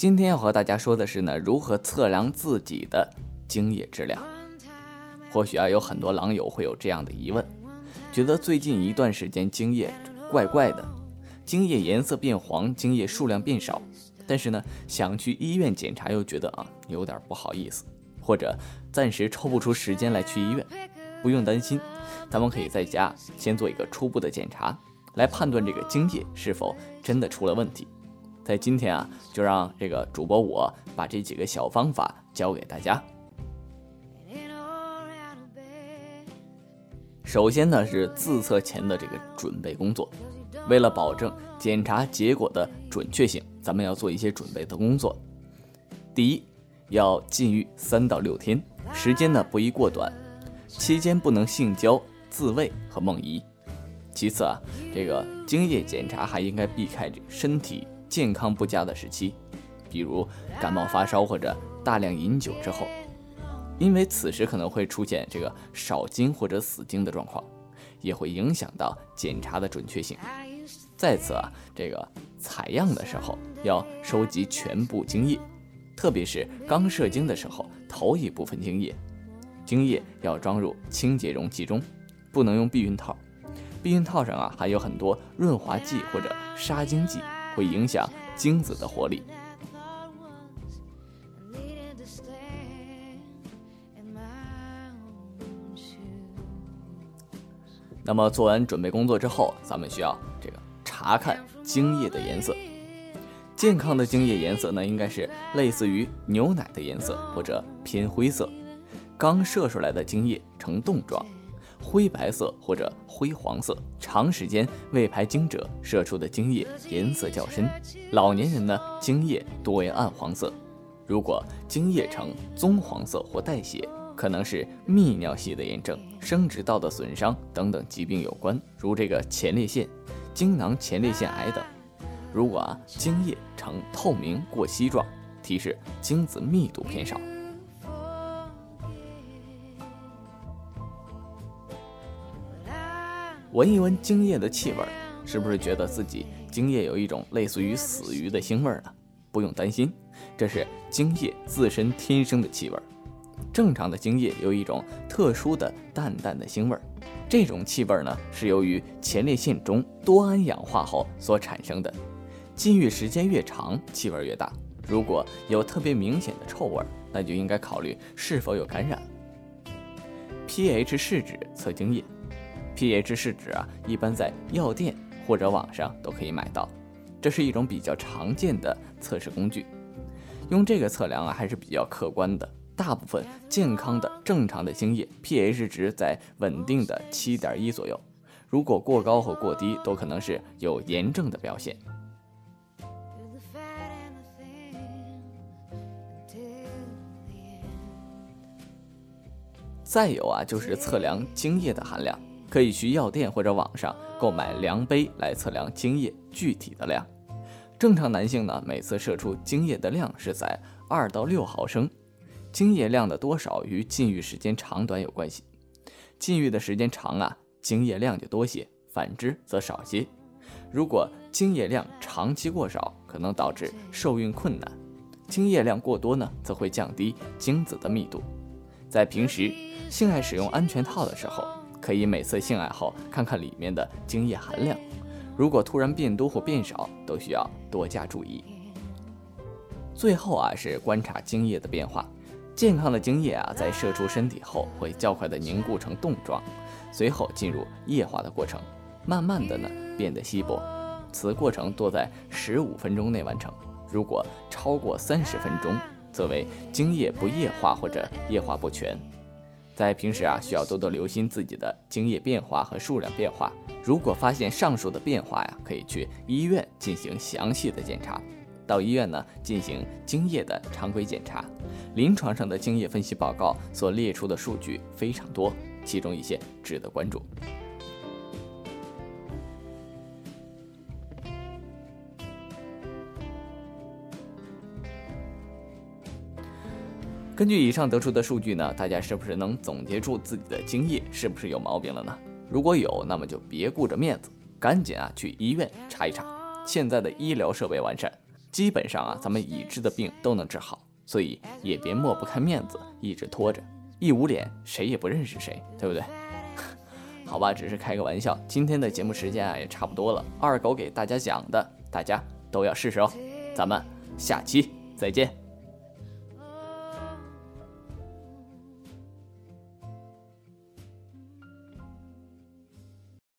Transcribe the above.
今天要和大家说的是呢，如何测量自己的精液质量。或许啊，有很多狼友会有这样的疑问，觉得最近一段时间精液怪怪的，精液颜色变黄，精液数量变少，但是呢，想去医院检查又觉得啊有点不好意思，或者暂时抽不出时间来去医院。不用担心，咱们可以在家先做一个初步的检查，来判断这个精液是否真的出了问题。在今天啊，就让这个主播我把这几个小方法教给大家。首先呢是自测前的这个准备工作，为了保证检查结果的准确性，咱们要做一些准备的工作。第一，要禁欲三到六天，时间呢不宜过短，期间不能性交、自慰和梦遗。其次啊，这个精液检查还应该避开这身体。健康不佳的时期，比如感冒发烧或者大量饮酒之后，因为此时可能会出现这个少精或者死精的状况，也会影响到检查的准确性。再次啊，这个采样的时候要收集全部精液，特别是刚射精的时候，头一部分精液，精液要装入清洁容器中，不能用避孕套，避孕套上啊还有很多润滑剂或者杀精剂。会影响精子的活力。那么做完准备工作之后，咱们需要这个查看精液的颜色。健康的精液颜色呢，应该是类似于牛奶的颜色或者偏灰色。刚射出来的精液呈冻状。灰白色或者灰黄色，长时间未排精者射出的精液颜色较深。老年人呢，精液多为暗黄色。如果精液呈棕黄色或带血，可能是泌尿系的炎症、生殖道的损伤等等疾病有关，如这个前列腺、精囊前列腺癌等。如果啊，精液呈透明过稀状，提示精子密度偏少。闻一闻精液的气味，是不是觉得自己精液有一种类似于死鱼的腥味呢？不用担心，这是精液自身天生的气味。正常的精液有一种特殊的淡淡的腥味，这种气味呢是由于前列腺中多胺氧化后所产生的。禁欲时间越长，气味越大。如果有特别明显的臭味，那就应该考虑是否有感染。pH 试纸测精液。pH 试纸啊，一般在药店或者网上都可以买到，这是一种比较常见的测试工具。用这个测量啊，还是比较客观的。大部分健康的、正常的精液 pH 值在稳定的七点一左右，如果过高或过低，都可能是有炎症的表现。再有啊，就是测量精液的含量。可以去药店或者网上购买量杯来测量精液具体的量。正常男性呢，每次射出精液的量是在二到六毫升。精液量的多少与禁欲时间长短有关系。禁欲的时间长啊，精液量就多些；反之则少些。如果精液量长期过少，可能导致受孕困难；精液量过多呢，则会降低精子的密度。在平时性爱使用安全套的时候。可以每次性爱后看看里面的精液含量，如果突然变多或变少，都需要多加注意。最后啊是观察精液的变化，健康的精液啊在射出身体后会较快的凝固成冻状，随后进入液化的过程，慢慢的呢变得稀薄，此过程多在十五分钟内完成。如果超过三十分钟，则为精液不液化或者液化不全。在平时啊，需要多多留心自己的精液变化和数量变化。如果发现上述的变化呀，可以去医院进行详细的检查。到医院呢，进行精液的常规检查。临床上的精液分析报告所列出的数据非常多，其中一些值得关注。根据以上得出的数据呢，大家是不是能总结出自己的精液是不是有毛病了呢？如果有，那么就别顾着面子，赶紧啊去医院查一查。现在的医疗设备完善，基本上啊，咱们已知的病都能治好，所以也别抹不开面子，一直拖着，一捂脸谁也不认识谁，对不对？好吧，只是开个玩笑。今天的节目时间啊也差不多了，二狗给大家讲的，大家都要试试哦。咱们下期再见。